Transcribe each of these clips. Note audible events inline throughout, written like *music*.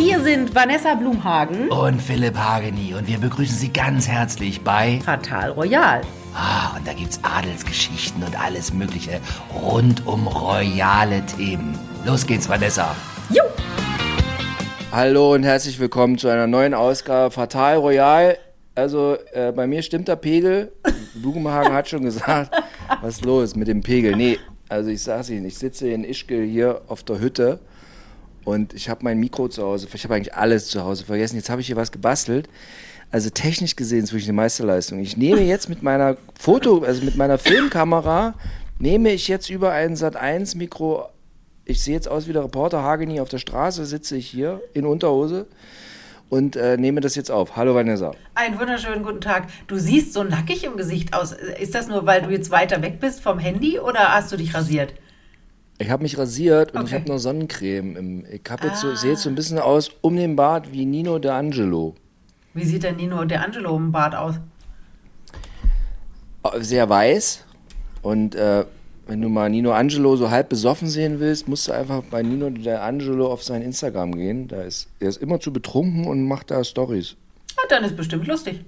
Hier sind Vanessa Blumhagen und Philipp Hageni und wir begrüßen Sie ganz herzlich bei Fatal Royal. Ah, und da gibt's Adelsgeschichten und alles Mögliche rund um royale Themen. Los geht's, Vanessa. Jo! Hallo und herzlich willkommen zu einer neuen Ausgabe Fatal Royal. Also äh, bei mir stimmt der Pegel. Bugenhagen hat schon gesagt, was ist los mit dem Pegel? Nee, also ich sag's Ihnen, ich sitze in Ischgl hier auf der Hütte und ich habe mein Mikro zu Hause. Ich habe eigentlich alles zu Hause vergessen. Jetzt habe ich hier was gebastelt. Also technisch gesehen ist wirklich eine Meisterleistung. Ich nehme jetzt mit meiner Foto, also mit meiner Filmkamera, nehme ich jetzt über ein Sat 1 Mikro. Ich sehe jetzt aus wie der Reporter Hageni auf der Straße, sitze ich hier in Unterhose und äh, nehme das jetzt auf. Hallo Vanessa. Einen wunderschönen guten Tag. Du siehst so nackig im Gesicht aus. Ist das nur, weil du jetzt weiter weg bist vom Handy oder hast du dich rasiert? Ich habe mich rasiert und Okay. ich habe noch Sonnencreme. Im, ich habe jetzt so, Ah. sehe jetzt so ein bisschen aus um den Bart wie Nino D'Angelo. Wie sieht denn Nino De Angelo im Bart aus? Äh, Sehr weiß und äh, wenn du mal Nino Angelo so halb besoffen sehen willst, musst du einfach bei Nino D'Angelo auf sein Instagram gehen. Da ist, er ist immer zu betrunken und macht da Stories. Ah, dann ist bestimmt lustig.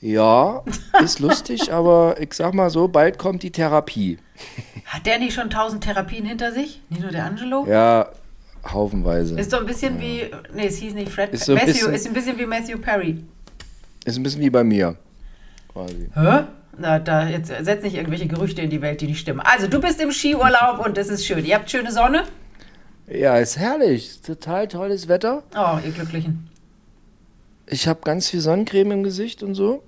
Ja, ist lustig, *laughs* aber ich sag mal so, bald kommt die Therapie. Hat der nicht schon tausend Therapien hinter sich? Nino De Angelo? Ja, haufenweise. Ist so ein bisschen wie, nee, es hieß nicht Fred, Ist so Matthew, bisschen- ist ein bisschen wie Matthew Perry. Ist ein bisschen wie bei mir. Quasi. Hä? Na, da jetzt setz nicht irgendwelche Gerüchte in die Welt, die nicht stimmen. Also, du bist im Skiurlaub und es ist schön. Ihr habt schöne Sonne? Ja, ist herrlich. Total tolles Wetter. Oh, ihr Glücklichen. Ich habe ganz viel Sonnencreme im Gesicht und so.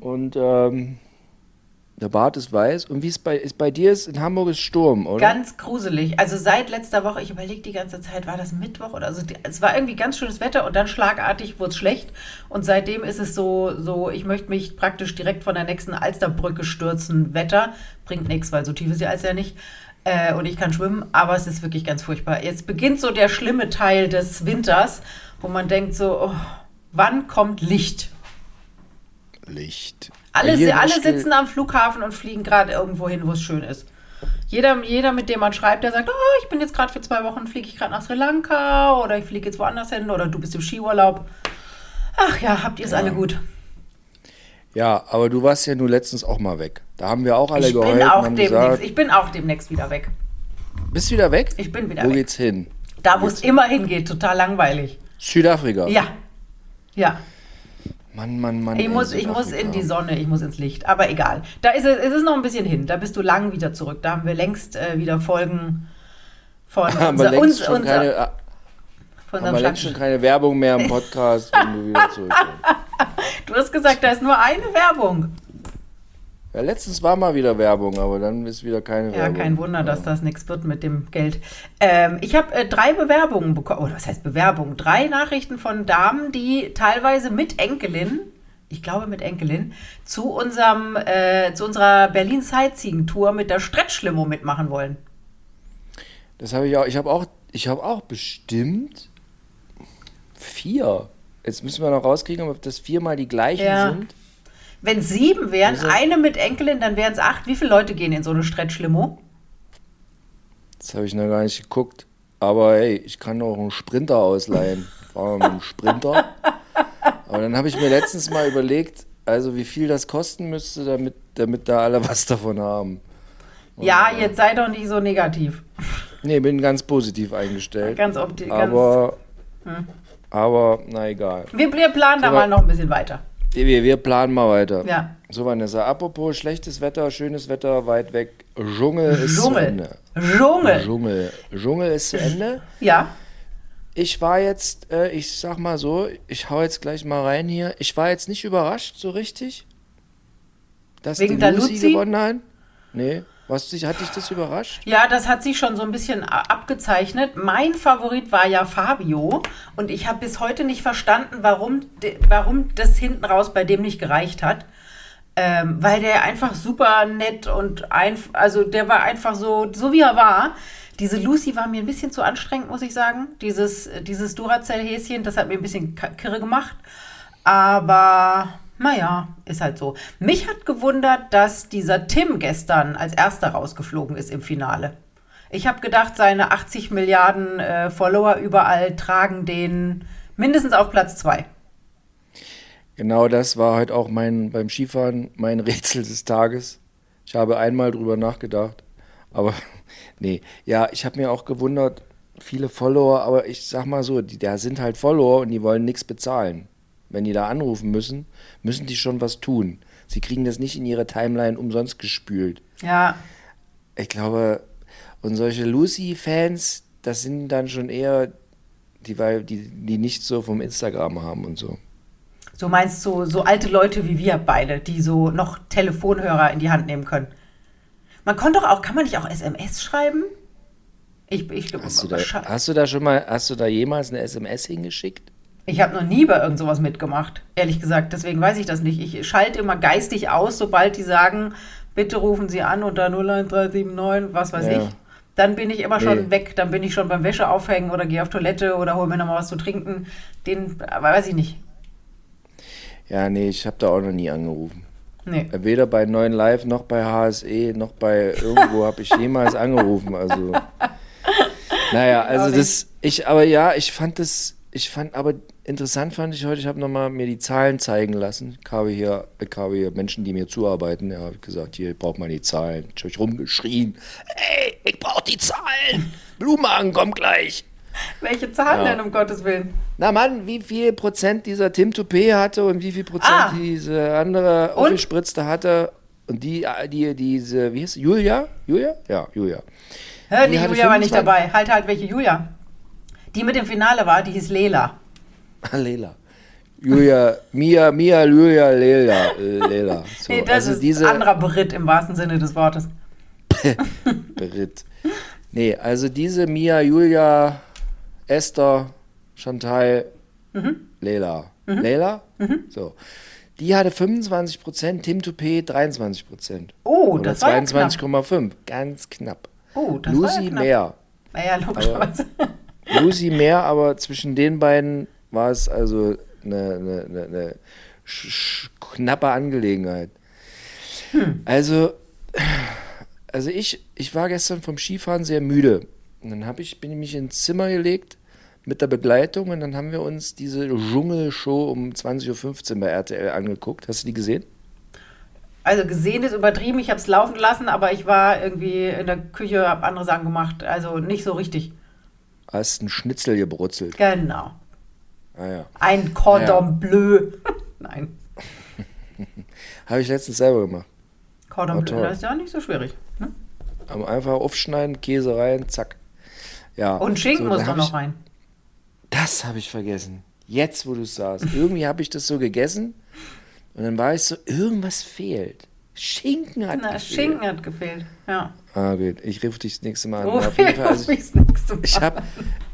Und ähm, der Bart ist weiß. Und wie es bei, ist bei dir ist, in Hamburg ist Sturm, oder? Ganz gruselig. Also seit letzter Woche, ich überlege die ganze Zeit, war das Mittwoch oder so? Es war irgendwie ganz schönes Wetter und dann schlagartig wurde es schlecht. Und seitdem ist es so, so, ich möchte mich praktisch direkt von der nächsten Alsterbrücke stürzen. Wetter bringt nichts, weil so tief ist die Alster ja nicht. Äh, und ich kann schwimmen, aber es ist wirklich ganz furchtbar. Jetzt beginnt so der schlimme Teil des Winters, wo man denkt so, oh, wann kommt Licht? Licht. Alle, in alle sitzen am Flughafen und fliegen gerade irgendwo hin, wo es schön ist. Jeder, jeder, mit dem man schreibt, der sagt, oh, ich bin jetzt gerade für zwei Wochen, fliege ich gerade nach Sri Lanka oder ich fliege jetzt woanders hin oder du bist im Skiurlaub. Ach ja, habt ihr es alle gut. Ja, aber du warst ja nur letztens auch mal weg. Da haben wir auch alle Ich bin, auch demnächst, gesagt, ich bin auch demnächst wieder weg. bist wieder weg? Ich bin wieder Wo weg. geht's hin? Da, wo es immer hingeht, total langweilig. Südafrika. Ja. Ja. Mann, Mann, Mann. Ich muss, ich muss in die Sonne, ich muss ins Licht. Aber egal. Da ist es, ist es noch ein bisschen hin. Da bist du lang wieder zurück. Da haben wir längst äh, wieder Folgen von *laughs* Haben unser, wir längst uns, schon unser, keine, von haben wir unserem längst schon keine Werbung mehr im Podcast, wenn du wieder zurück bist. *laughs* Du hast gesagt, da ist nur eine Werbung. Ja, letztens war mal wieder Werbung, aber dann ist wieder keine Ja, Werbung. kein Wunder, dass das nichts wird mit dem Geld. Ähm, ich habe äh, drei Bewerbungen bekommen, oder was heißt Bewerbungen? Drei Nachrichten von Damen, die teilweise mit Enkelin, ich glaube mit Enkelin, zu unserem, äh, zu unserer Berlin Sightseeing Tour mit der Stretchlimo mitmachen wollen. Das habe ich auch. Ich habe auch, ich habe auch bestimmt vier. Jetzt müssen wir noch rauskriegen, ob das viermal die gleichen Ja. sind. Wenn es sieben wären, Also- eine mit Enkelin, dann wären es acht. Wie viele Leute gehen in so eine Stretchlimo? Das habe ich noch gar nicht geguckt. Aber hey, ich kann auch einen Sprinter ausleihen. Fahren wir mit einem Sprinter. *laughs* Aber dann habe ich mir letztens mal überlegt, also wie viel das kosten müsste, damit, damit da alle was davon haben. Ja, jetzt sei doch nicht so negativ. Nee, bin ganz positiv eingestellt. Ganz opti- ganz- aber, aber na egal. Wir, planen da Aber- mal noch ein bisschen weiter. Wir, wir planen mal weiter. Ja. So, Vanessa, apropos schlechtes Wetter, schönes Wetter, weit weg. Dschungel ist zu Dschungel. Ende. Dschungel. Dschungel. Dschungel ist zu Ende. Ja. Ich war jetzt, äh, ich sag mal so, ich hau jetzt gleich mal rein hier. Ich war jetzt nicht überrascht so richtig, dass Wegen die Lucy, Luzi? gewonnen hat. Nee, was hat dich das überrascht? Ja, das hat sich schon so ein bisschen abgezeichnet. Mein Favorit war ja Fabio und ich habe bis heute nicht verstanden, warum, warum das hinten raus bei dem nicht gereicht hat. Ähm, weil der einfach super nett und einf also der war einfach so, so wie er war. Diese Lucy war mir ein bisschen zu anstrengend, muss ich sagen. Dieses, dieses Duracell-Häschen, das hat mir ein bisschen kirre gemacht. Aber naja, ist halt so. Mich hat gewundert, dass dieser Tim gestern als erster rausgeflogen ist im Finale. Ich habe gedacht, seine 80 Milliarden äh, Follower überall tragen den mindestens auf Platz 2. Genau das war heute auch mein, beim Skifahren mein *laughs* Rätsel des Tages. Ich habe einmal drüber nachgedacht, aber *laughs* nee, ja, ich habe mir auch gewundert, viele Follower, aber ich sag mal so, die, da sind halt Follower und die wollen nichts bezahlen. Wenn die da anrufen müssen, müssen die schon was tun. Sie kriegen das nicht in ihre Timeline umsonst gespült. Ja. Ich glaube, und solche Lucy-Fans, das sind dann schon eher die, weil die, die nicht so vom Instagram haben und so. So meinst du so alte Leute wie wir beide, die so noch Telefonhörer in die Hand nehmen können? Man konnte doch auch, kann man nicht auch SMS schreiben? Ich, ich, hast, du da, hast du da schon mal, hast du da jemals eine SMS hingeschickt? Ich habe noch nie bei irgend sowas mitgemacht, ehrlich gesagt. Deswegen weiß ich das nicht. Ich schalte immer geistig aus, sobald die sagen, bitte rufen Sie an unter 01379, was weiß ja. ich. Dann bin ich immer nee. schon weg. Dann bin ich schon beim Wäsche aufhängen oder gehe auf Toilette oder hole mir nochmal was zu trinken. Den, weiß ich nicht. Ja, nee, ich habe da auch noch nie angerufen. Nee. Weder bei 9 Live noch bei HSE noch bei irgendwo habe ich jemals *laughs* angerufen. Also, naja, also das, ich, aber ja, ich fand das ich fand aber interessant fand ich heute, ich habe nochmal mir die Zahlen zeigen lassen. Ich habe hier, ich habe hier Menschen, die mir zuarbeiten. Ja, habe gesagt, hier braucht man die Zahlen. Ich habe rumgeschrien, ey, ich brauche die Zahlen. Blumenhagen kommt gleich. Welche Zahlen ja. denn, um Gottes Willen? Na Mann, wie viel Prozent dieser Tim Toupé hatte und wie viel Prozent ah. diese andere aufgespritzte hatte. Und die, die, diese, wie heißt sie? Julia? Julia? Ja, Julia. Hör, die, die Julia war nicht dabei. Halt, halt, welche Julia? Die mit dem Finale war, die hieß Lela. *laughs* Lela. Julia, Mia, Mia, Julia, Lela. Lela. So, nee, das also ist diese... anderer Brit im wahrsten Sinne des Wortes. *laughs* Brit. Nee, also diese Mia, Julia, Esther, Chantal, mhm. Lela. Mhm. Lela? Mhm. So. Die hatte 25%, Tim Toupé 23%. Oh, Oder das war 22,5. Ganz knapp. Oh, das Lucy war ja knapp. mehr. Naja, logischerweise. Lucy mehr, aber zwischen den beiden war es also eine, eine, eine, eine knappe Angelegenheit. Hm. Also, also ich, ich war gestern vom Skifahren sehr müde. Und dann ich, bin ich mich ins Zimmer gelegt mit der Begleitung und dann haben wir uns diese Dschungelshow um 20.15 Uhr bei RTL angeguckt. Hast du die gesehen? Also gesehen ist übertrieben, ich habe es laufen lassen, aber ich war irgendwie in der Küche, habe andere Sachen gemacht, also nicht so richtig hast einen Schnitzel gebrutzelt. Genau. Ah, ja. Ein Cordon ja. Bleu. *laughs* Nein. *laughs* Habe ich letztens selber gemacht. Cordon Bleu, das ist ja nicht so schwierig. Ne? Aber einfach aufschneiden, Käse rein, zack. Ja. Und Schinken so, muss doch noch rein. Das habe ich vergessen. Jetzt, wo du es sagst. Irgendwie habe ich das so gegessen und dann war ich so, irgendwas fehlt. Schinken hat Na, gefehlt. Schinken hat gefehlt, ja. Ah, gut. Ich rufe dich das nächste Mal an. *laughs* Jeden Fall, also ich ich habe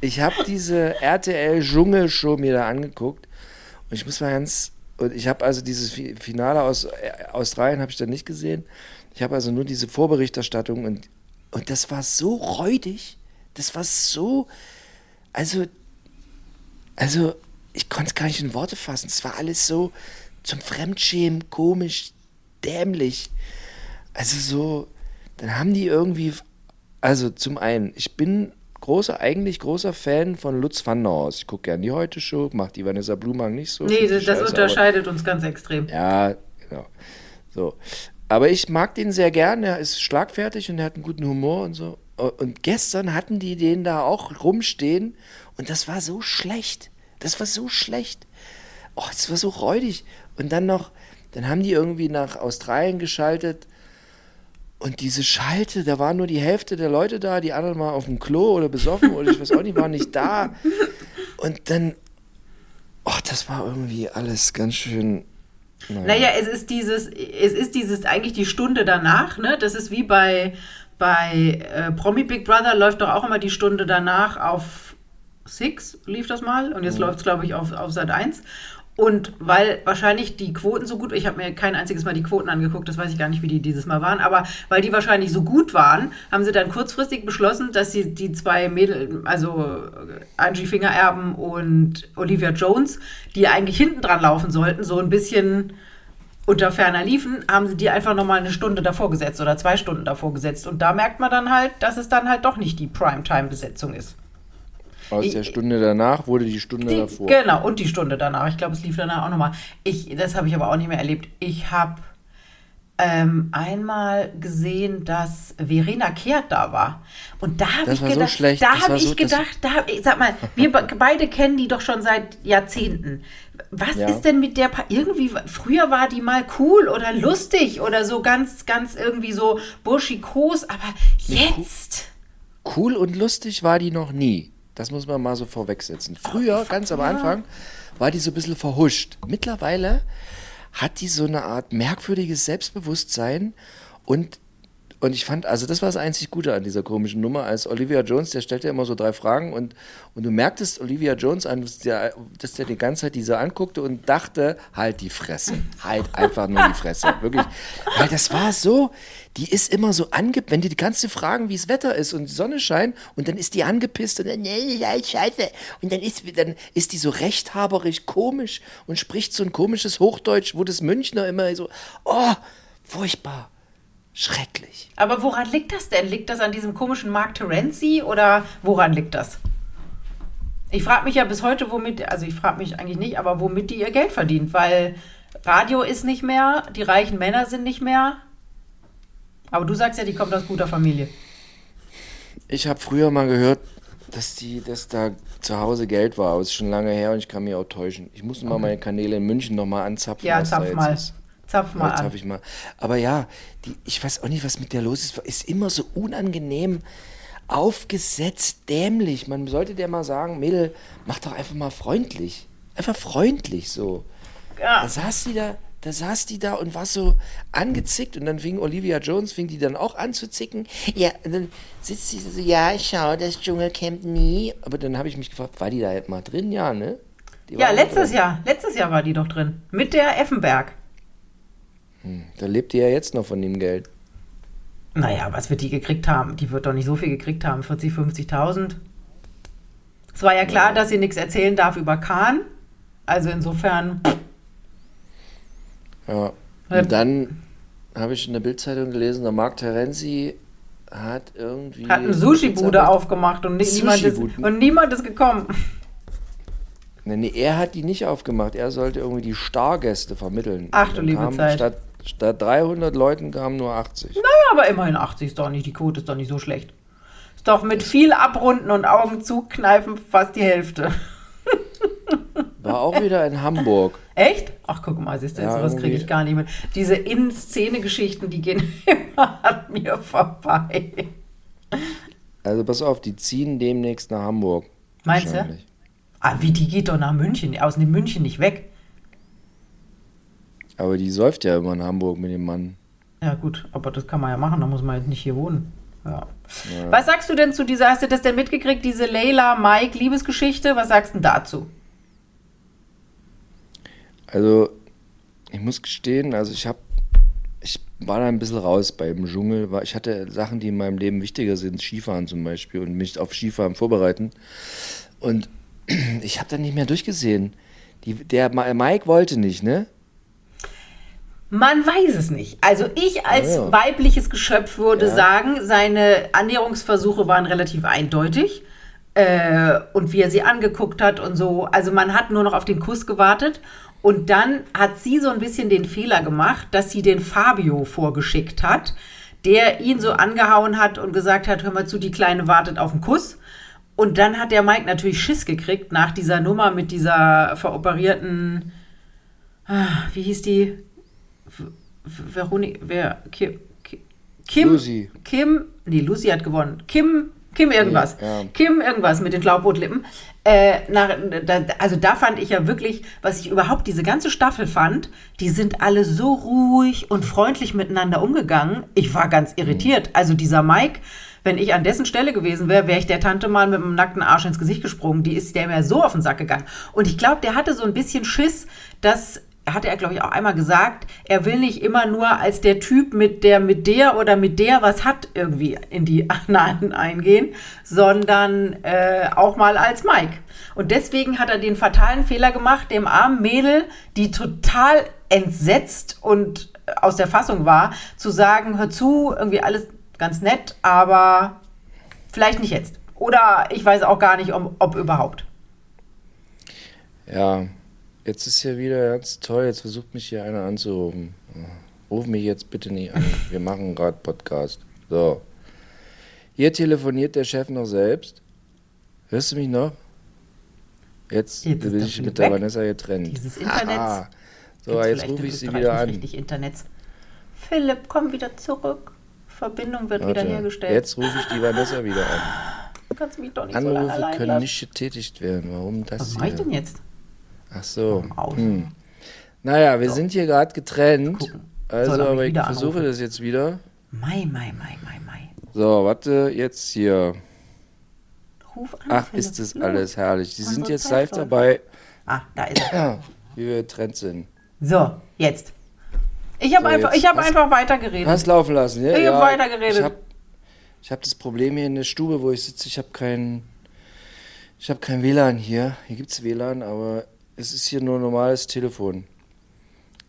ich hab diese RTL-Dschungelshow mir da angeguckt und ich muss mal ganz. Und ich habe also dieses Finale aus äh, Australien habe ich dann nicht gesehen. Ich habe also nur diese Vorberichterstattung und, und das war so räudig. Das war so. Also. Also, ich konnte es gar nicht in Worte fassen. Es war alles so zum Fremdschämen, komisch, dämlich. Also so, dann haben die irgendwie, also zum einen, ich bin großer, eigentlich großer Fan von Lutz van Vanders. Ich gucke gerne die Heute-Show, macht die Vanessa Blumang nicht so. Nee, das, das unterscheidet uns ganz extrem. Ja, genau. So. Aber ich mag den sehr gern, er ist schlagfertig und er hat einen guten Humor und so. Und gestern hatten die den da auch rumstehen und das war so schlecht. Das war so schlecht. Oh, das war so räudig. Und dann noch, dann haben die irgendwie nach Australien geschaltet und diese Schalte, da war nur die Hälfte der Leute da, die anderen mal auf dem Klo oder besoffen oder ich weiß auch nicht, waren nicht da. Und dann, oh, das war irgendwie alles ganz schön. Naja. naja, es ist dieses, es ist dieses eigentlich die Stunde danach, ne? Das ist wie bei, bei äh, Promi Big Brother läuft doch auch immer die Stunde danach auf Six, lief das mal. Und jetzt mhm. läuft es, glaube ich, auf, auf Sat 1. Und weil wahrscheinlich die Quoten so gut, ich habe mir kein einziges Mal die Quoten angeguckt, das weiß ich gar nicht, wie die dieses Mal waren, aber weil die wahrscheinlich so gut waren, haben sie dann kurzfristig beschlossen, dass sie die zwei Mädel, also Angie Fingererben und Olivia Jones, die eigentlich hinten dran laufen sollten, so ein bisschen unter ferner liefen, haben sie die einfach nochmal eine Stunde davor gesetzt oder zwei Stunden davor gesetzt. Und da merkt man dann halt, dass es dann halt doch nicht die Primetime-Besetzung ist. Aus der Stunde danach wurde die Stunde Die, davor. genau, und die Stunde danach. Ich glaube, es lief danach auch nochmal. Ich, das habe ich aber auch nicht mehr erlebt. Ich habe ähm, einmal gesehen, dass Verena Kehrt da war. Und da habe ich war so gedacht, schlecht. da habe ich so- gedacht, da hab, ich sag mal, wir be- beide kennen die doch schon seit Jahrzehnten. Was Ja. ist denn mit der, Pa- irgendwie, früher war die mal cool oder lustig oder so ganz, ganz irgendwie so burschikos, aber jetzt, Cool und lustig war die noch nie. Das muss man mal so vorwegsetzen. Früher, ganz am Anfang, war die so ein bisschen verhuscht. Mittlerweile hat die so eine Art merkwürdiges Selbstbewusstsein und und ich fand, also das war das einzig Gute an dieser komischen Nummer, als Olivia Jones, der stellte immer so drei Fragen und, und du merktest Olivia Jones an, dass der, dass der die ganze Zeit diese anguckte und dachte, halt die Fresse, halt einfach nur die Fresse, *laughs* wirklich. Weil das war so, die ist immer so ange, wenn die, die du fragen, wie das Wetter ist und die Sonne scheint und dann ist die angepisst und dann, nee, ja, scheiße. Und dann ist, dann ist die so rechthaberisch komisch und spricht so ein komisches Hochdeutsch, wo das Münchner immer so, oh, furchtbar. Schrecklich. aber woran liegt das denn? Liegt das an diesem komischen Mark Terenzi oder woran liegt das? Ich frage mich ja bis heute, womit, also ich frage mich eigentlich nicht, aber womit die ihr Geld verdient, weil Radio ist nicht mehr, die reichen Männer sind nicht mehr. Aber du sagst ja, die kommt aus guter Familie. Ich habe früher mal gehört, dass, die, dass da zu Hause Geld war, aber es ist schon lange her und ich kann mich auch täuschen. Ich muss mal meine Kanäle in München nochmal anzapfen. Ja, zapf mal. ist. Zapf mal Ja, an. zapf ich mal. Aber ja, die, ich weiß auch nicht, was mit der los ist. Ist immer so unangenehm aufgesetzt, dämlich. Man sollte der mal sagen, Mädel, mach doch einfach mal freundlich. Einfach freundlich so. Ja. Da saß die da, da saß die da und war so angezickt und dann fing Olivia Jones, fing die dann auch an zu zicken. Ja, und dann sitzt sie so, ja, schau, das Dschungelcamp nie. Aber dann habe ich mich gefragt, war die da halt mal drin? Ja, ne? Die Ja, letztes drin. Jahr. Letztes Jahr war die doch drin. Mit der Effenberg. Da lebt die ja jetzt noch von dem Geld. Naja, was wird die gekriegt haben? Die wird doch nicht so viel gekriegt haben. 40, 50.000. Es war ja klar, dass sie nichts erzählen darf über Kahn. Also insofern. Ja. Ja. Und dann habe ich in der Bildzeitung gelesen, der Marc Terenzi hat irgendwie. Hat eine Sushi-Bude aufgemacht und, ni- niemand ist, und niemand ist gekommen. Nee, nee, er hat die nicht aufgemacht. Er sollte irgendwie die Stargäste vermitteln. Ach du liebe Zeit. Statt, statt 300 Leuten kamen nur 80. Naja, aber immerhin 80 ist doch nicht, die Quote ist doch nicht so schlecht. Ist doch mit viel Abrunden und Augen zukneifen fast die Hälfte. *laughs* War auch wieder in Hamburg. Echt? Ach, guck mal, siehst du, Ja, sowas kriege ich gar nicht mit. Diese In-Szene-Geschichten, die gehen *laughs* immer an mir vorbei. Also pass auf, die ziehen demnächst nach Hamburg. Meinst du? Ah, wie, die geht doch nach München, aus dem München nicht weg. Aber die säuft ja immer in Hamburg mit dem Mann. Ja, gut, aber das kann man ja machen, da muss man halt nicht hier wohnen. Ja. Was sagst du denn zu dieser, hast du das denn mitgekriegt, diese Leila Mike Liebesgeschichte? Was sagst du denn dazu? Also, ich muss gestehen, also ich habe, ich war da ein bisschen raus beim Dschungel. Ich hatte Sachen, die in meinem Leben wichtiger sind, Skifahren zum Beispiel und mich auf Skifahren vorbereiten. Und *clears throat* ich habe da nicht mehr durchgesehen. Die, der Mike wollte nicht, ne? Man weiß es nicht. Also ich als ja. weibliches Geschöpf würde Ja. sagen, seine Annäherungsversuche waren relativ eindeutig. Äh, und wie er sie angeguckt hat und so. Also man hat nur noch auf den Kuss gewartet. Und dann hat sie so ein bisschen den Fehler gemacht, dass sie den Fabio vorgeschickt hat, der ihn so angehauen hat und gesagt hat, hör mal zu, die Kleine wartet auf den Kuss. Und dann hat der Mike natürlich Schiss gekriegt nach dieser Nummer mit dieser veroperierten, ah, wie hieß die? Veronik, wer, Kim, Kim, Kim, Lucy. Kim, nee, Lucy hat gewonnen. Kim, Kim irgendwas. Ja, ja. Kim irgendwas mit den Schlauchbootlippen. Äh, nach, da, also da fand ich ja wirklich, was ich überhaupt diese ganze Staffel fand, die sind alle so ruhig und freundlich miteinander umgegangen. Ich war ganz irritiert. Also dieser Mike, wenn ich an dessen Stelle gewesen wäre, wäre ich der Tante mal mit dem nackten Arsch ins Gesicht gesprungen. Die ist der mir so auf den Sack gegangen. Und ich glaube, der hatte so ein bisschen Schiss, dass hatte er, glaube ich, auch einmal gesagt, er will nicht immer nur als der Typ mit der mit der oder mit der was hat irgendwie in die *laughs* Annalen eingehen, sondern äh, auch mal als Mike. Und deswegen hat er den fatalen Fehler gemacht, dem armen Mädel, die total entsetzt und aus der Fassung war, zu sagen, hör zu, irgendwie alles ganz nett, aber vielleicht nicht jetzt. Oder ich weiß auch gar nicht, ob, ob überhaupt. Ja, jetzt ist ja wieder ganz toll. Jetzt versucht mich hier einer anzurufen. Ruf mich jetzt bitte nicht an. Wir machen gerade Podcast. So. Hier telefoniert der Chef noch selbst. Hörst du mich noch? Jetzt, Jetzt bin ich wieder mit der weg. Vanessa getrennt. Dieses Internet. Aha. So, jetzt rufe ich sie wieder an. Richtig Internets. Philipp, komm wieder zurück. Verbindung wird wieder Warte, hergestellt. Jetzt rufe ich die Vanessa wieder an. Du kannst mich doch nicht so Anrufe allein können nicht getätigt werden. Warum das Was mache ich hier? denn jetzt? Ach so. Hm. Naja, wir sind hier gerade getrennt. Gucken. Also, Soll er aber ich versuche anrufen? das jetzt wieder. Mai, Mai, Mai, Mai, Mai. So, warte, jetzt hier. Ruf an. Ach, Philipp. ist das alles herrlich. Sie sind jetzt Zeit live läuft. dabei, Ah, da ist er. wie wir getrennt sind. So, jetzt. Ich habe So, einfach, ich hab Hast- einfach weitergeredet. Hast laufen lassen, ja? Ich ja, weitergeredet. Ich habe hab das Problem hier in der Stube, wo ich sitze. Ich habe kein, ich habe kein WLAN hier. Hier gibt es WLAN, aber es ist hier nur normales Telefon.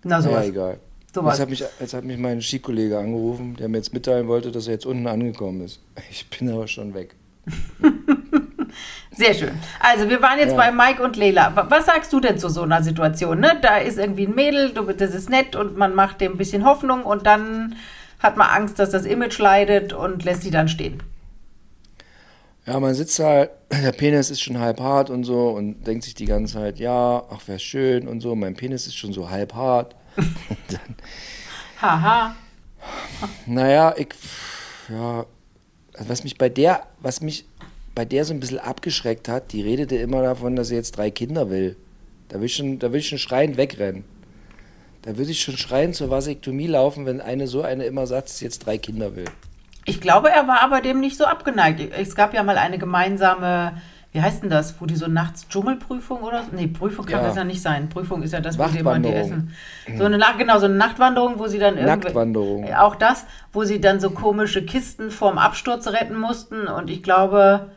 Na Ja, sowas. egal. Sowas. Jetzt hat, mich, jetzt hat mich mein Skikollege angerufen, der mir jetzt mitteilen wollte, dass er jetzt unten angekommen ist. Ich bin aber schon weg. *laughs* Sehr schön. Also wir waren jetzt Ja. bei Mike und Leila. Wa- Was sagst du denn zu so einer Situation? Ne? Da ist irgendwie ein Mädel, das ist nett und man macht dem ein bisschen Hoffnung und dann hat man Angst, dass das Image leidet und lässt sie dann stehen. Ja, man sitzt halt, *clears throat* der Penis ist schon halb hart und so und denkt sich die ganze Zeit, ja, ach, wäre schön und so. Mein Penis ist schon so halb hart. *laughs* *laughs* Dann, Haha. naja, ich, ja, was mich bei der, was mich bei der so ein bisschen abgeschreckt hat, die redete immer davon, dass sie jetzt drei Kinder will. Da will ich schon, da will ich schon schreiend wegrennen. Da würde ich schon schreiend zur Vasektomie laufen, wenn eine so eine immer sagt, dass sie jetzt drei Kinder will. Ich glaube, er war aber dem nicht so abgeneigt. Es gab ja mal eine gemeinsame, wie heißt denn das, wo die so nachts Dschungelprüfung oder so? Nee, Prüfung kann Ja. das ja nicht sein. Prüfung ist ja das, wo die immer die essen. So eine, Nacht- genau, so eine Nachtwanderung, wo sie dann irgendwie. Auch das, wo sie dann so komische Kisten vorm Absturz retten mussten. Und ich glaube,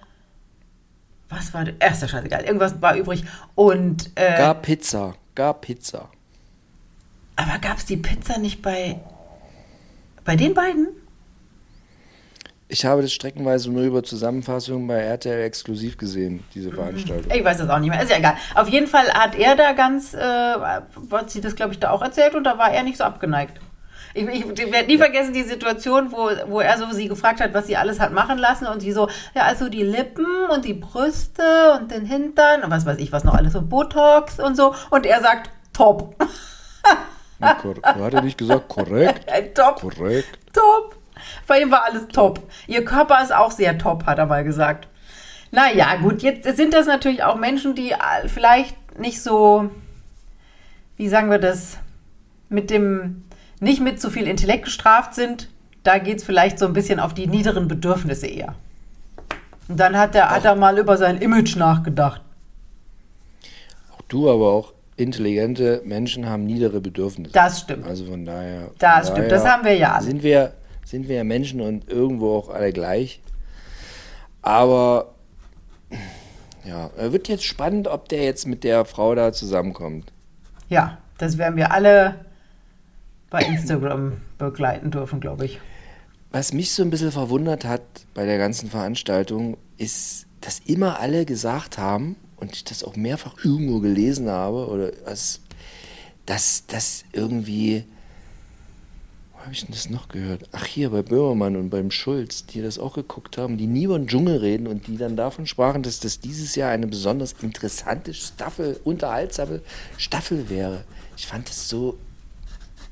was war das? Ja scheißegal. Irgendwas war übrig. Und, äh, Gar Pizza, gar Pizza. aber gab es die Pizza nicht bei, bei den beiden? Ich habe das streckenweise nur über Zusammenfassungen bei RTL exklusiv gesehen, diese Veranstaltung. Ich weiß das auch nicht mehr, ist ja egal. Auf jeden Fall hat er da ganz, äh, hat sie das, glaube ich, da auch erzählt und da war er nicht so abgeneigt. Ich, ich, ich werde nie vergessen die Situation, wo, wo er so sie gefragt hat, was sie alles hat machen lassen und sie so, ja, also die Lippen und die Brüste und den Hintern und was weiß ich, was noch alles so Botox und so und er sagt, top. Kor- Hat er nicht gesagt, korrekt? *laughs* Top, Korrekt. top. Bei ihm war alles top. Ihr Körper ist auch sehr top, hat er mal gesagt. Naja, gut, jetzt sind das natürlich auch Menschen, die äh, vielleicht nicht so, wie sagen wir das, mit dem, nicht mit zu viel Intellekt gestraft sind. Da geht es vielleicht so ein bisschen auf die niederen Bedürfnisse eher. Und dann hat er, hat er mal über sein Image nachgedacht. Auch du, aber auch intelligente Menschen haben niedere Bedürfnisse. Das stimmt. Also von daher. Das von stimmt, daher das haben wir ja alle. Sind wir, sind wir ja Menschen und irgendwo auch alle gleich. Aber ja, wird jetzt spannend, ob der jetzt mit der Frau da zusammenkommt. Ja, das werden wir alle bei Instagram begleiten dürfen, glaube ich. Was mich so ein bisschen verwundert hat bei der ganzen Veranstaltung, ist, dass immer alle gesagt haben, und ich das auch mehrfach irgendwo gelesen habe, oder dass das irgendwie, habe ich denn das noch gehört? Ach, hier bei Böhmermann und beim Schulz, die das auch geguckt haben, die nie über den Dschungel reden und die dann davon sprachen, dass das dieses Jahr eine besonders interessante Staffel, unterhaltsame Staffel wäre. Ich fand das so.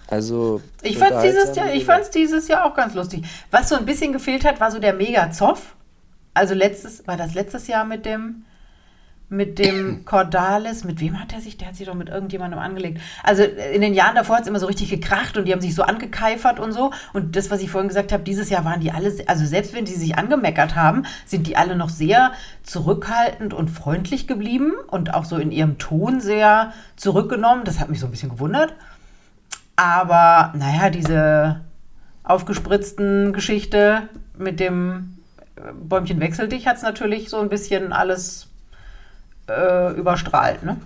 Also. Ich fand dieses unterhaltsam Jahr, ich gewesen. fand's dieses Jahr auch ganz lustig. Was so ein bisschen gefehlt hat, war so der Mega-Zoff. Also letztes, war das letztes Jahr mit dem, mit dem *clears throat* Cordalis, mit wem hat er sich? Der hat sich doch mit irgendjemandem angelegt. Also in den Jahren davor hat es immer so richtig gekracht und die haben sich so angekeifert und so. Und das, was ich vorhin gesagt habe, dieses Jahr waren die alle, also selbst wenn die sich angemeckert haben, sind die alle noch sehr zurückhaltend und freundlich geblieben und auch so in ihrem Ton sehr zurückgenommen. Das hat mich so ein bisschen gewundert. Aber naja, diese aufgespritzten Geschichte mit dem äh, Bäumchen wechsel dich hat es natürlich so ein bisschen alles äh, überstrahlt. Ne?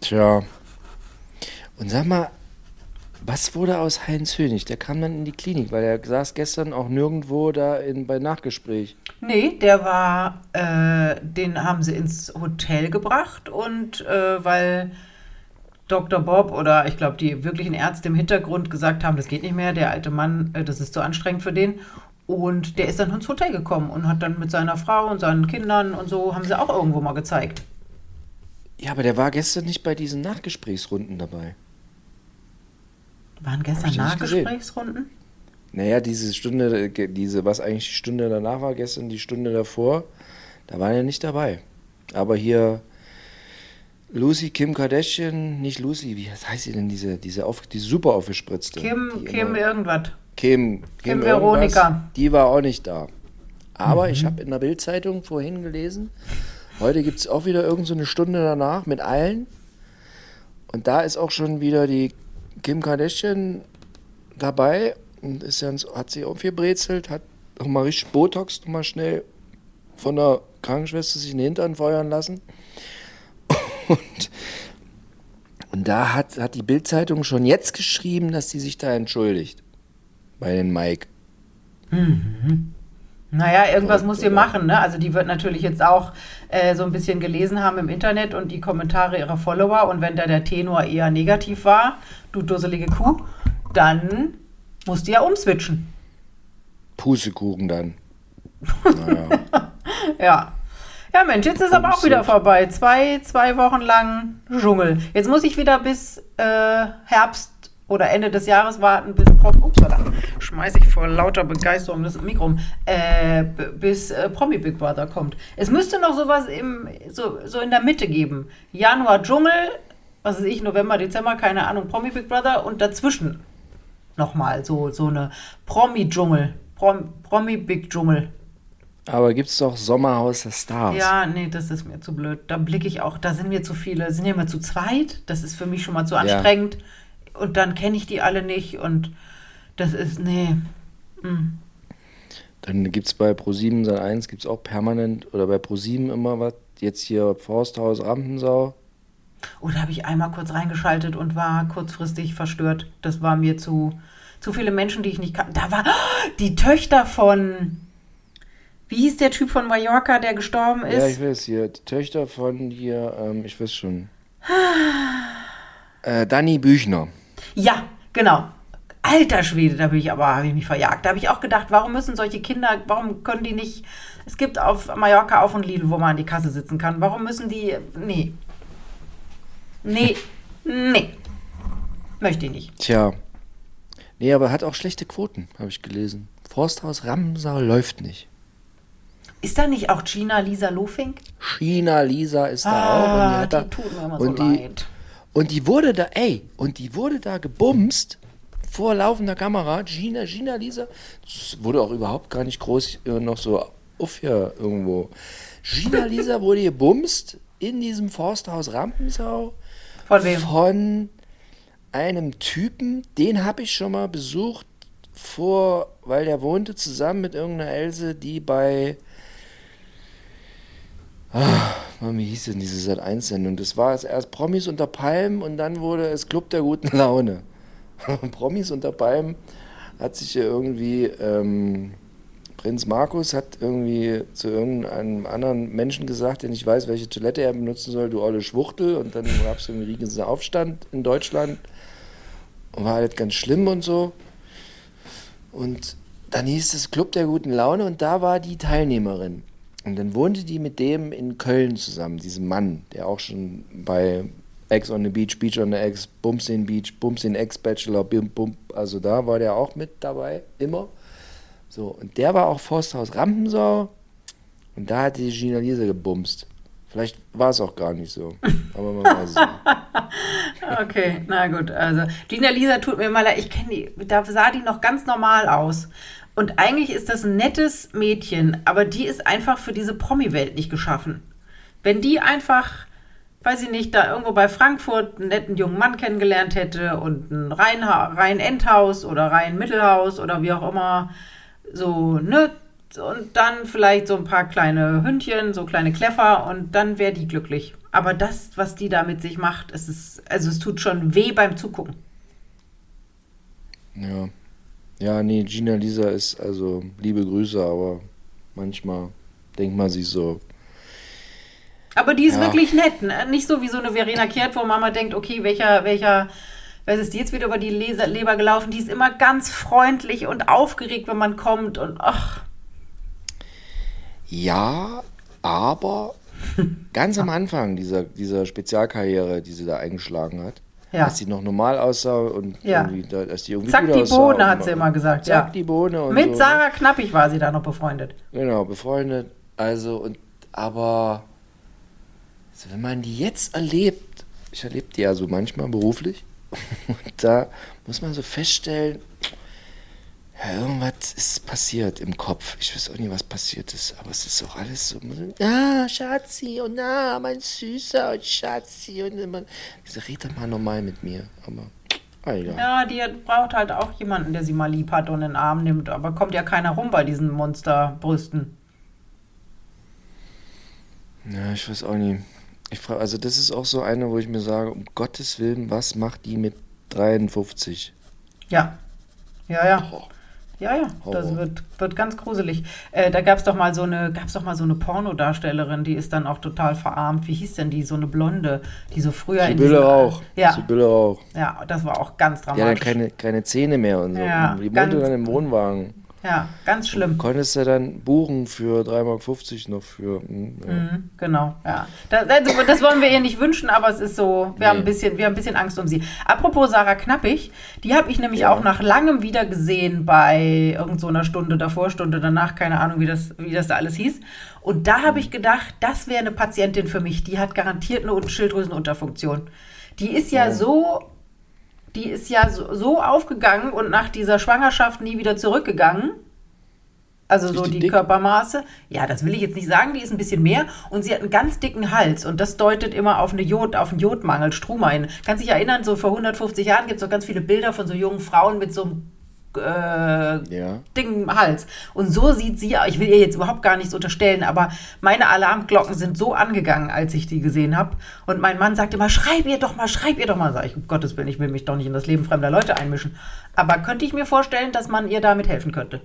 Tja. Und sag mal, was wurde aus Heinz Hönig? Der kam dann in die Klinik, weil er saß gestern auch nirgendwo da in, bei Nachgespräch. Nee, der war, äh, den haben sie ins Hotel gebracht und äh, weil Dr. Bob oder ich glaube die wirklichen Ärzte im Hintergrund gesagt haben, das geht nicht mehr, der alte Mann, äh, das ist zu anstrengend für den. Und der ist dann ins Hotel gekommen und hat dann mit seiner Frau und seinen Kindern und so, haben sie auch irgendwo mal gezeigt. Ja, aber der war gestern nicht bei diesen Nachgesprächsrunden dabei. Waren gestern. Nachgesprächsrunden? Naja, diese Stunde, äh, diese, was eigentlich die Stunde danach war, gestern die Stunde davor, da war er nicht dabei. Aber hier Lucy, Kim Kardashian, nicht Lucy, wie heißt sie denn, diese, diese, auf, die super aufgespritzte? Kim, die Kim immer- irgendwas. Kim, Kim irgendwas, Veronika. Die war auch nicht da. Aber ich habe in der Bildzeitung vorhin gelesen, heute gibt es auch wieder irgend so eine Stunde danach mit allen. Und da ist auch schon wieder die Kim Kardashian dabei und ist ganz, hat sich aufgebrezelt, hat nochmal richtig Botox nochmal schnell von der Krankenschwester sich in den Hintern feuern lassen. *laughs* Und, und da hat, hat die Bildzeitung schon jetzt geschrieben, dass sie sich da entschuldigt. Bei den Mike. Naja, irgendwas muss sie oder? machen, ne? Also die wird natürlich jetzt auch äh, so ein bisschen gelesen haben im Internet und die Kommentare ihrer Follower. Und wenn da der Tenor eher negativ war, du dusselige Kuh, dann musst du ja umswitchen. Pustekuchen dann. *laughs* Naja. Ja. Ja, Mensch, jetzt ist aber auch wieder vorbei. Zwei, zwei Wochen lang Dschungel. Jetzt muss ich wieder bis äh, Herbst oder Ende des Jahres warten, bis Prom Ups, verdammt, schmeiß ich vor lauter Begeisterung das Mikro um, äh, bis äh, Promi Big Brother kommt. Es müsste noch sowas im, so, so in der Mitte geben. Januar Dschungel, was weiß ich, November, Dezember, keine Ahnung, Promi Big Brother und dazwischen nochmal so, so eine Promi-Dschungel. Prom, Promi Big Dschungel. Aber gibt es doch Sommerhaus der Stars. Ja, nee, das ist mir zu blöd. Da blicke ich auch, da sind wir zu viele, sind ja immer zu zweit. Das ist für mich schon mal zu anstrengend. Und dann kenne ich die alle nicht und das ist, nee. Mm. Dann gibt es bei Pro7 Sat 1 gibt es auch permanent oder bei Pro7 immer was. Jetzt hier Forsthaus Rampensau. Oh, da habe ich einmal kurz reingeschaltet und war kurzfristig verstört. Das war mir zu, zu viele Menschen, die ich nicht kannte. Da war die Töchter von, wie hieß der Typ von Mallorca, der gestorben Ja, ich ist? weiß hier. Die Töchter von hier, ähm, ich weiß schon. Äh, Dani Büchner. Ja, genau. Alter Schwede, da bin ich aber, habe ich mich verjagt. Da habe ich auch gedacht, warum müssen solche Kinder, warum können die nicht, es gibt auf Mallorca Auf und Lidl, wo man an die Kasse sitzen kann. Warum müssen die, nee. Nee, nee. Möchte ich nicht. Tja. Nee, aber hat auch schlechte Quoten, habe ich gelesen. Forsthaus Rampensau läuft nicht. Ist da nicht auch Gina Lisa Lofink? China Lisa ist da auch. Und die, Ah, hat da, tut mir immer und so die, leid. Und die wurde da, ey, und die wurde da gebumst vor laufender Kamera. Gina, Gina Lisa, das wurde auch überhaupt gar nicht groß äh, noch so auf hier irgendwo. Gina Lisa wurde gebumst in diesem Forsthaus Rampensau Von wem? von einem Typen, den habe ich schon mal besucht vor, weil der wohnte zusammen mit irgendeiner Else, die bei Ah, Mann, wie hieß denn diese Sat 1 Sendung? Das war es erst Promis unter Palmen und dann wurde es Club der guten *laughs* Laune. Promis unter Palmen hat sich irgendwie ähm, Prinz Markus hat irgendwie zu irgendeinem anderen Menschen gesagt, der nicht weiß, welche Toilette er benutzen soll, du olle Schwuchtel. Und dann gab es irgendwie riesigen Aufstand in Deutschland. Und war halt ganz schlimm und so. Und dann hieß es Club der guten Laune und da war die Teilnehmerin. Und dann wohnte die mit dem in Köln zusammen, diesem Mann, der auch schon bei Ex on the Beach, Beach on the Ex, Bums in Beach, Bums in Ex Bachelor, Bim Bum, also da war der auch mit dabei, immer. So, und der war auch Forsthaus Rampensau und da hat die Gina Lisa gebumst. Vielleicht war es auch gar nicht so, aber man weiß es nicht. *laughs* Okay, na gut. Also Gina Lisa tut mir mal leid. Ich kenne die, da sah die noch ganz normal aus. Und eigentlich ist das ein nettes Mädchen, aber die ist einfach für diese Promi-Welt nicht geschaffen. Wenn die einfach, weiß ich nicht, da irgendwo bei Frankfurt einen netten jungen Mann kennengelernt hätte und ein Rhein- Rhein-Endhaus oder Rhein-Mittelhaus oder wie auch immer, so, ne, und dann vielleicht so ein paar kleine Hündchen, so kleine Kleffer und dann wäre die glücklich. Aber das, was die da mit sich macht, es ist, also es tut schon weh beim Zugucken. Ja. Ja, nee, Gina Lisa ist, also, liebe Grüße, aber manchmal denkt man sich so, Aber die ist Ja. wirklich nett. Ne? Nicht so wie so eine Verena Kehrt, wo Mama denkt, okay, welcher, welcher, was ist die jetzt wieder über die Leser, Leber gelaufen? Die ist immer ganz freundlich und aufgeregt, wenn man kommt und ach, ja, aber *laughs* ganz am Anfang dieser, dieser Spezialkarriere, die sie da eingeschlagen hat, Ja. als sie noch normal aussah und Ja. irgendwie, da, als die irgendwie Zack, die Bohne, hat sie immer gesagt, Zack, ja. die Bohne und mit so. Sarah Knappig war sie da noch befreundet. Genau, befreundet. Also, und aber also wenn man die jetzt erlebt, ich erlebe die ja so manchmal beruflich, *laughs* und da muss man so feststellen, irgendwas ist passiert im Kopf. Ich weiß auch nicht, was passiert ist, aber es ist auch alles so, ah, Schatzi, und na, mein Süßer, und Schatzi, und immer, diese redet doch mal normal mit mir, aber, ah, egal. Ja, die braucht halt auch jemanden, der sie mal lieb hat und in den Arm nimmt. Aber kommt ja keiner rum bei diesen Monsterbrüsten. Ja, ich weiß auch nicht. Ich frage, also das ist auch so eine, wo ich mir sage, um Gottes Willen, was macht die mit 53? Ja. Ja, ja. Boah. Ja, ja, das Horror. wird, wird ganz gruselig. Äh, da gab es doch mal so eine, gab's doch mal so eine Pornodarstellerin, die ist dann auch total verarmt. Wie hieß denn die? So eine Blonde, die so früher in Sibylle diesen- Rauch. Ja, Sibylle Rauch. ja, das war auch ganz dramatisch. dann keine, keine Zähne mehr und so. Ja, die wohnte dann im Wohnwagen. Ja, ganz schlimm. Konntest du dann buchen für 3,50 Mark noch für. hm, ja. Mhm, genau, ja. Das, also, das wollen wir ihr nicht wünschen, aber es ist so, wir, haben, ein Nee. bisschen, wir haben ein bisschen Angst um sie. Apropos Sarah Knappig, die habe ich nämlich Ja. auch nach langem wieder gesehen bei irgend so einer Stunde davor, Stunde danach, keine Ahnung, wie das, wie das da alles hieß. Und da habe ich gedacht, das wäre eine Patientin für mich, die hat garantiert eine Schilddrüsenunterfunktion. Die ist ja, Ja. so, die ist ja so, so aufgegangen und nach dieser Schwangerschaft nie wieder zurückgegangen. Also so die die dick? Körpermaße. Ja, das will ich jetzt nicht sagen, die ist ein bisschen mehr und sie hat einen ganz dicken Hals und das deutet immer auf eine Jod, auf einen Jodmangel, Struma hin. Kannst dich erinnern, so vor 150 Jahren gibt es auch ganz viele Bilder von so jungen Frauen mit so einem äh, Ja. dicken Hals. Und so sieht sie, ich will ihr jetzt überhaupt gar nichts unterstellen, aber meine Alarmglocken sind so angegangen, als ich die gesehen habe. Und mein Mann sagt immer, schreib ihr doch mal, schreib ihr doch mal. Sag ich, um Gottes Willen, ich will mich doch nicht in das Leben fremder Leute einmischen. Aber könnte ich mir vorstellen, dass man ihr damit helfen könnte.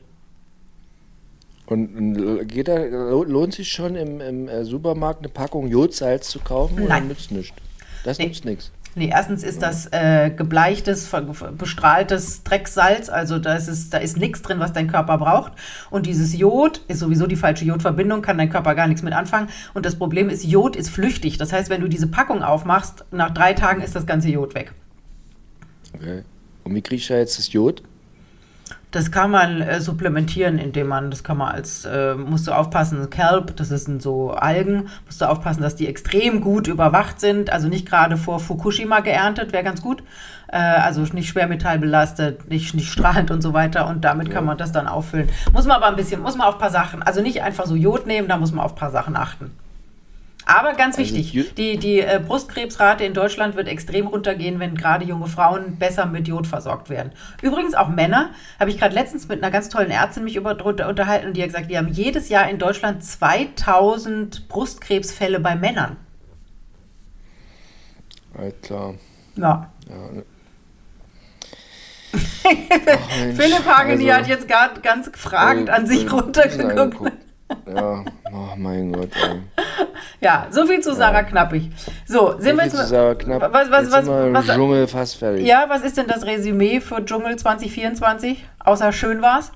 Und, geht da, lohnt sich schon im, im äh, Supermarkt eine Packung Jodsalz zu kaufen? Oder Nein. nützt nichts? Das Nee. nützt nichts. Nee, erstens ist das äh, gebleichtes, bestrahltes Drecksalz, also da ist, ist nichts drin, was dein Körper braucht. Und dieses Jod ist sowieso die falsche Jodverbindung, kann dein Körper gar nichts mit anfangen. Und das Problem ist, Jod ist flüchtig. Das heißt, wenn du diese Packung aufmachst, nach drei Tagen ist das ganze Jod weg. Okay. Und wie kriege ich da jetzt das Jod? Das kann man äh, supplementieren, indem man, das kann man als, äh, musst du aufpassen, Kelp, das sind so Algen, musst du aufpassen, dass die extrem gut überwacht sind, also nicht gerade vor Fukushima geerntet, wäre ganz gut. Äh, also nicht schwermetallbelastet, nicht, nicht strahlend und so weiter und damit kann man das dann auffüllen. Muss man aber ein bisschen, muss man auf ein paar Sachen, also nicht einfach so Jod nehmen, da muss man auf ein paar Sachen achten. Aber ganz Also wichtig, Ju- die, die äh, Brustkrebsrate in Deutschland wird extrem runtergehen, wenn gerade junge Frauen besser mit Jod versorgt werden. Übrigens auch Männer, habe ich gerade letztens mit einer ganz tollen Ärztin mich über, unterhalten und die hat gesagt, wir haben jedes Jahr in Deutschland 2000 Brustkrebsfälle bei Männern. Klar. Ja. Ja. ne. *laughs* Ach, Philipp Hageni also- hat jetzt gerade ganz fragend Äh, an sich runtergeguckt. Ja, oh mein Gott, ey. Ja, so viel zu Sarah Knappig. So, sind wir Jetzt ist aber knapp. Was, was, Jetzt was, sind was, Dschungel fast fertig. ja, was ist denn das Resümee für Dschungel 2024? Außer schön war's?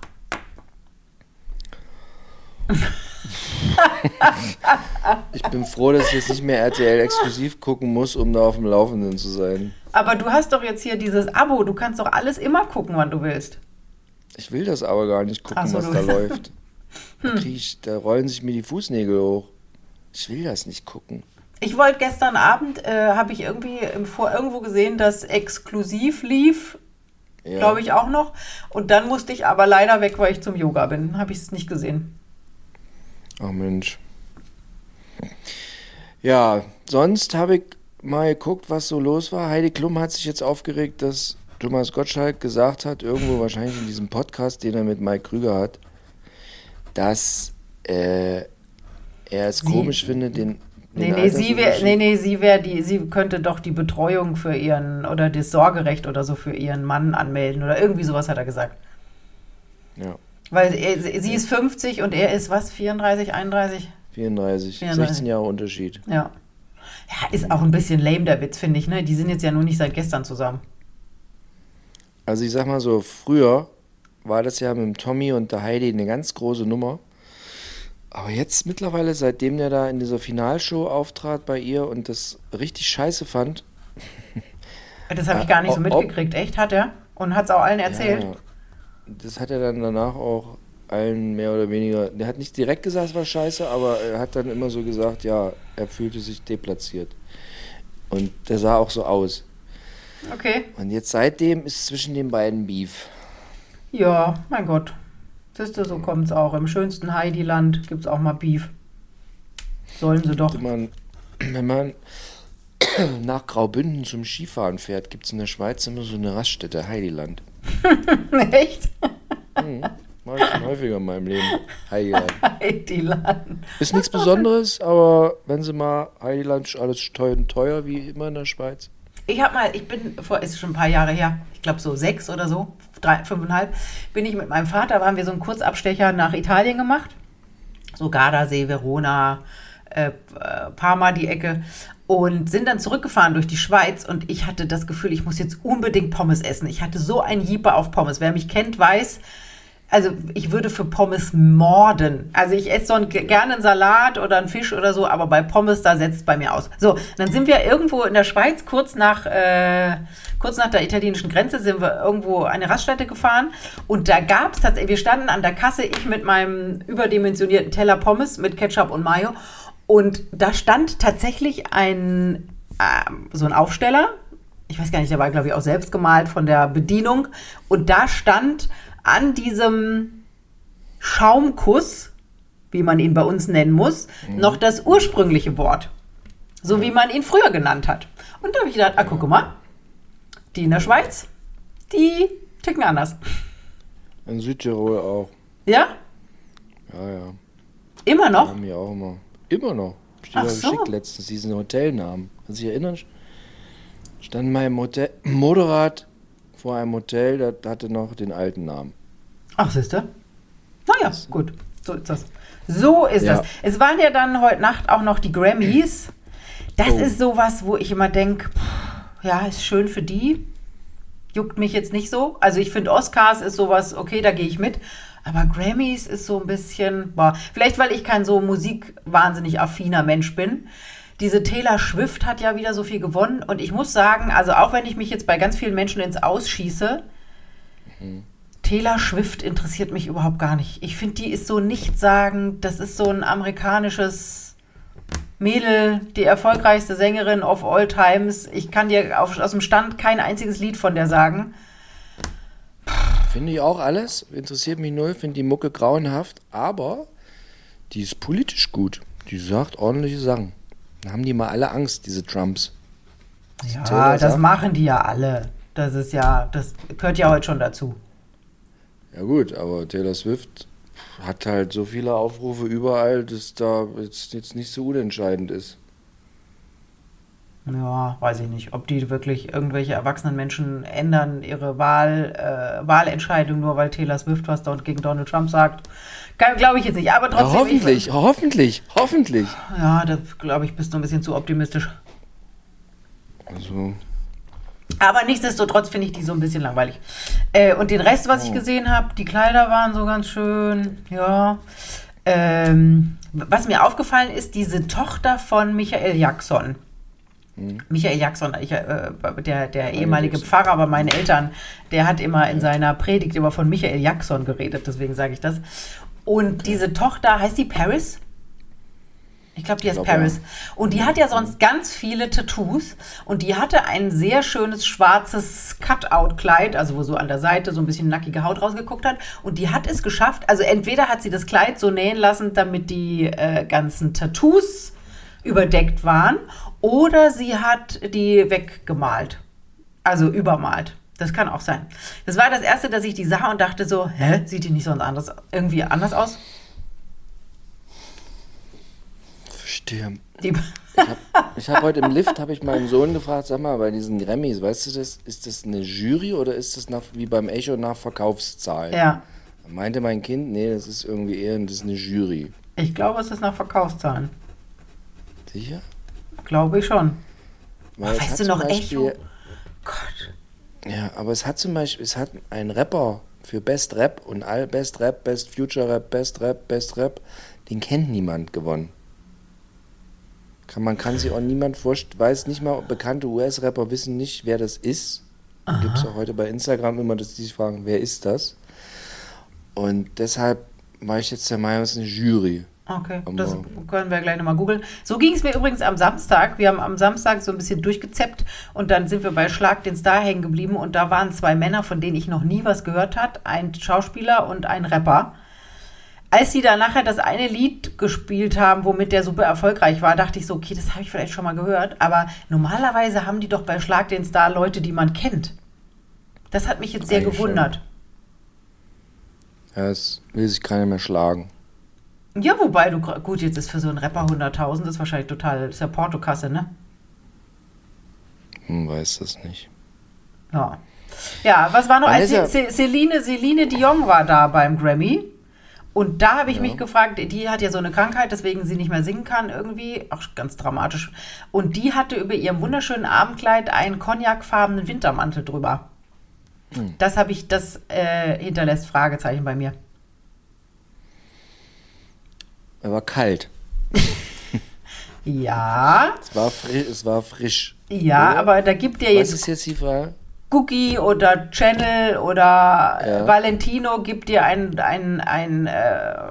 *laughs* Ich bin froh, dass ich jetzt nicht mehr RTL exklusiv gucken muss, um da auf dem Laufenden zu sein. Aber du hast doch jetzt hier dieses Abo, du kannst doch alles immer gucken, wann du willst. Ich will das aber gar nicht gucken, so, was da läuft. *laughs* Da, krieg ich, da rollen sich mir die Fußnägel hoch. Ich will das nicht gucken. Ich wollte gestern Abend, äh, habe ich irgendwie im Vor irgendwo gesehen, dass exklusiv lief, Ja. glaube ich auch noch. Und dann musste ich aber leider weg, weil ich zum Yoga bin. Habe ich es nicht gesehen. Ach Mensch. Ja, sonst habe ich mal geguckt, was so los war. Heidi Klum hat sich jetzt aufgeregt, dass Thomas Gottschalk gesagt hat, irgendwo wahrscheinlich in diesem Podcast, den er mit Mike Krüger hat, dass äh, er es Sie- komisch findet, den. Nee, den nee, sie wäre, Altersunterschied- nee, nee, sie wäre die, sie könnte doch die Betreuung für ihren oder das Sorgerecht oder so für ihren Mann anmelden oder irgendwie sowas hat er gesagt. Ja, Weil er, sie ist 50 und er ist was, 34, 31? 34, 34. 16 Jahre Unterschied. Ja. Ja, ist auch ein bisschen lame, der Witz, finde ich, ne? Die sind jetzt ja nur nicht seit gestern zusammen. Also ich sag mal so, früher war das ja mit dem Tommy und der Heidi eine ganz große Nummer. Aber jetzt mittlerweile, seitdem der da in dieser Finalshow auftrat bei ihr und das richtig scheiße fand, *laughs* Das habe ich gar nicht so mitgekriegt, echt, hat er? Und hat es auch allen erzählt? Ja, das hat er dann danach auch allen mehr oder weniger, der hat nicht direkt gesagt, es war scheiße, aber er hat dann immer so gesagt, ja, er fühlte sich deplatziert. Und der sah auch so aus. Okay. Und jetzt seitdem ist zwischen den beiden Beef. Ja, mein Gott. Siehst du, so kommt es auch. Im schönsten Heidi-Land gibt es auch mal Beef. Sollen sie doch. Wenn man, wenn man *clears throat* nach Graubünden zum Skifahren fährt, gibt es in der Schweiz immer so eine Raststätte, Heidiland. *laughs* Echt? War ich schon häufiger in meinem Leben. Heidiland. *laughs* Heidi-Land. Ist nichts Besonderes, aber wenn sie mal Heidiland ist alles teuer, teuer wie immer in der Schweiz. Ich habe mal, ich bin vor, ist schon ein paar Jahre her, ich glaube so sechs oder so, drei, fünfeinhalb, bin ich mit meinem Vater, waren wir so einen Kurzabstecher nach Italien gemacht. So Gardasee, Verona, äh, äh, Parma, die Ecke. Und sind dann zurückgefahren durch die Schweiz und ich hatte das Gefühl, ich muss jetzt unbedingt Pommes essen. Ich hatte so ein Jeeper auf Pommes. Wer mich kennt, weiß, also ich würde für Pommes morden. Also ich esse so einen, gerne einen Salat oder einen Fisch oder so, aber bei Pommes, da setzt es bei mir aus. So, dann sind wir irgendwo in der Schweiz, kurz nach, äh, kurz nach der italienischen Grenze, sind wir irgendwo eine Raststätte gefahren und da gab es tatsächlich, wir standen an der Kasse, ich mit meinem überdimensionierten Teller Pommes mit Ketchup und Mayo und da stand tatsächlich ein, ähm, so ein Aufsteller, ich weiß gar nicht, der war, glaube ich, auch selbst gemalt von der Bedienung. Und da stand an diesem Schaumkuss, wie man ihn bei uns nennen muss, noch das ursprüngliche Wort. So wie man ihn früher genannt hat. Und da habe ich gedacht, ah, guck mal, die in der Schweiz, die ticken anders. In Südtirol auch. Ja? Ja, ja. Immer noch? Haben wir auch immer. Immer noch. Dir Ach so. geschickt letztens, diesen Hotelnamen. Kannst du dich erinnern? Stand in meinem Hotel, Motorrad vor einem Hotel, das hatte noch den alten Namen. Ach, siehst du? Naja, gut. So ist das. So ist Ja. das. Es waren ja dann heute Nacht auch noch die Grammys. Das Oh. ist sowas, wo ich immer denke, ja, ist schön für die. Juckt mich jetzt nicht so. Also ich finde Oscars ist sowas, okay, da gehe ich mit. Aber Grammys ist so ein bisschen, boah, vielleicht weil ich kein so musikwahnsinnig affiner Mensch bin. Diese Taylor Swift hat ja wieder so viel gewonnen und ich muss sagen, also auch wenn ich mich jetzt bei ganz vielen Menschen ins Ausschieße, Taylor Swift interessiert mich überhaupt gar nicht. Ich finde, die ist so nichtssagend. Das ist so ein amerikanisches Mädel, die erfolgreichste Sängerin of all times. Ich kann dir auf, aus dem Stand kein einziges Lied von der sagen. Finde ich auch alles. Interessiert mich null. Finde die Mucke grauenhaft. Aber die ist politisch gut. Die sagt ordentliche Sachen. Dann haben die mal alle Angst, diese Trumps. Ja, Taylor das machen die ja alle. Das ist ja, das gehört ja heute schon dazu. Ja gut, aber Taylor Swift hat halt so viele Aufrufe überall, dass da jetzt, jetzt nicht so unentscheidend ist. Ja, weiß ich nicht, ob die wirklich irgendwelche erwachsenen Menschen ändern ihre Wahl, äh, Wahlentscheidung nur, weil Taylor Swift was dort gegen Donald Trump sagt. Glaube ich jetzt nicht, aber Ja, trotzdem. hoffentlich, hoffentlich, hoffentlich. Ich, ja, da glaube ich, bist du ein bisschen zu optimistisch. Also, Aber nichtsdestotrotz finde ich die so ein bisschen langweilig. Äh, und den Rest, was ich gesehen habe, die Kleider waren so ganz schön, ja. Ähm, was mir aufgefallen ist, diese Tochter von Michael Jackson. Michael Jackson, ich, äh, der, der ehemalige. Pfarrer bei meinen Eltern, der hat immer in seiner Predigt immer von Michael Jackson geredet, deswegen sage ich das. Und diese Tochter, heißt die Paris? Ich glaube, die heißt glaub, Paris. ja. Und die hat ja sonst ganz viele Tattoos. Und die hatte ein sehr schönes schwarzes Cutout-Kleid, also wo so an der Seite so ein bisschen nackige Haut rausgeguckt hat. Und die hat es geschafft. Also entweder hat sie das Kleid so nähen lassen, damit die äh, ganzen Tattoos überdeckt waren, oder sie hat die weggemalt. Also übermalt. Das kann auch sein. Das war das erste, dass ich die sah und dachte so, hä, sieht die nicht sonst anders, irgendwie anders aus? Stimmt. Die, *laughs* Ich habe heute im Lift, habe ich meinen Sohn gefragt, sag mal, bei diesen Grammys, weißt du das, ist das eine Jury oder ist das nach, wie beim Echo nach Verkaufszahlen? ja, Da meinte mein Kind, nee, das ist irgendwie eher, das ist eine Jury. ich glaube, es ist nach Verkaufszahlen. Sicher? Glaube ich schon. Weil weißt du noch Beispiel- Echo? Gott. Ja, aber es hat zum Beispiel, es hat ein Rapper für Best Rap und all Best Rap, Best Future Rap, Best Rap, Best Rap, den kennt niemand gewonnen. Kann, man kann sich auch niemand vorstellen, weiß nicht mal, bekannte US-Rapper wissen nicht, wer das ist. Gibt es auch heute bei Instagram immer, dass die sich fragen, wer ist das? Und deshalb war ich jetzt der Meinung, es ist eine Jury. Okay, Aber- das können wir gleich nochmal googeln. So ging es mir übrigens am Samstag. Wir haben am Samstag so ein bisschen durchgezeppt und dann sind wir bei Schlag den Star hängen geblieben und da waren zwei Männer, von denen ich noch nie was gehört hat, ein Schauspieler und ein Rapper. Als sie dann nachher das eine Lied gespielt haben, womit der super erfolgreich war, dachte ich so, okay, das habe ich vielleicht schon mal gehört, aber normalerweise haben die doch bei Schlag den Star Leute, die man kennt. Das hat mich jetzt sehr Eigentlich schon. gewundert. Ja, es will sich keiner mehr schlagen. Ja, wobei du, gut, jetzt ist für so einen Rapper 100.000, das ist wahrscheinlich total, ist ja Portokasse, ne? Hm, weiß das nicht. Ja. Ja, was war noch? Als Vanessa- Ce- Ce- Celine, Celine Dion war da beim Grammy. Und da habe ich mich gefragt, die hat ja so eine Krankheit, deswegen sie nicht mehr singen kann irgendwie. Auch ganz dramatisch. Und die hatte über ihrem wunderschönen Abendkleid einen cognacfarbenen Wintermantel drüber. Hm. Das habe ich, das äh, hinterlässt Fragezeichen bei mir. Er war kalt. Ja, Es war, fri es war frisch. ja, Oder? aber da gibt ja Was jetzt ist jetzt die Frage? Cookie oder Channel oder äh, Ja. Valentino gibt dir ein, ein, ein, äh,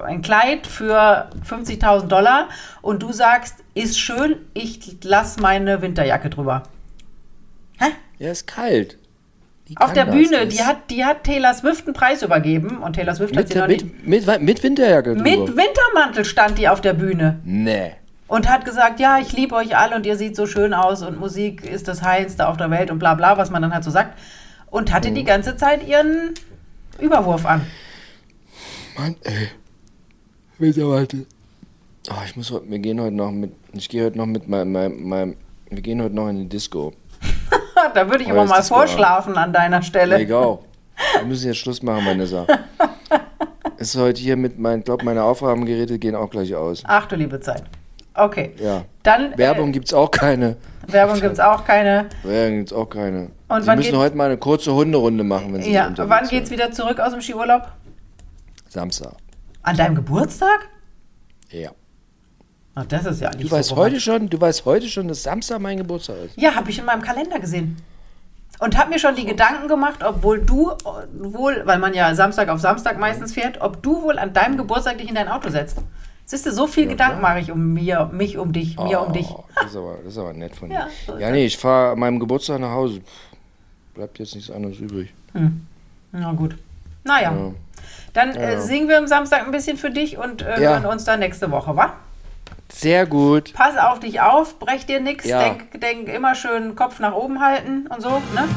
ein Kleid für 50.000 Dollar und du sagst, ist schön, ich lass meine Winterjacke drüber. Hä? Ja, ist kalt. Auf der. Bühne, die hat, die hat Taylor Swift einen Preis übergeben und Taylor Swift hat mit, sie noch nicht. mit, mit, mit Winterjacke Mit drüber. Wintermantel stand die auf der Bühne Nee. und hat gesagt, ja, ich liebe euch alle und ihr seht so schön aus und Musik ist das Heilste auf der Welt und bla bla, was man dann halt so sagt. Und hatte Mhm. die ganze Zeit ihren Überwurf an. Mann, ey. Wintermantel. Oh, ich muss heute, wir gehen heute noch mit, ich gehe heute noch mit meinem, meinem, meinem wir gehen heute noch in die Disco. Da würde ich Aber ist mal vorschlafen an deiner Stelle. Egal. Wir müssen jetzt Schluss machen, Vanessa. *laughs* Ist heute hier mit meinen, ich glaube, meine Aufgabengeräte gehen auch gleich aus. Ach du liebe Zeit. Okay. Ja. Dann Werbung Äh, gibt's auch keine. Werbung gibt es auch keine. Werbung gibt's auch keine. Und Sie müssen geht- heute mal eine kurze Hunderunde machen, wenn Sie Ja, wann sind. geht's wieder zurück aus dem Skiurlaub? Samstag. An deinem Geburtstag? Ja. Ach, das ist ja nicht Du so weißt heute romantisch. schon, du weißt heute schon, dass Samstag mein Geburtstag ist. Ja, habe ich in meinem Kalender gesehen. Und habe mir schon die Gedanken gemacht, obwohl du äh, wohl, weil man ja Samstag auf Samstag meistens fährt, ob du wohl an deinem Geburtstag dich in dein Auto setzt. Siehst du, so viel Gedanken mache ich um mir, mich um dich, mir um dich. Oh, das, ist aber, das ist aber nett von dir. Ja, so ja, nee, ich fahre an meinem Geburtstag nach Hause. Bleibt jetzt nichts anderes übrig. Na gut. Naja. Ja. Dann äh, Ja. singen wir am Samstag ein bisschen für dich und äh, Ja. hören uns dann nächste Woche, wa? Sehr gut. Pass auf dich auf, brech dir nix, Ja. denk, denk immer schön Kopf nach oben halten und so, ne?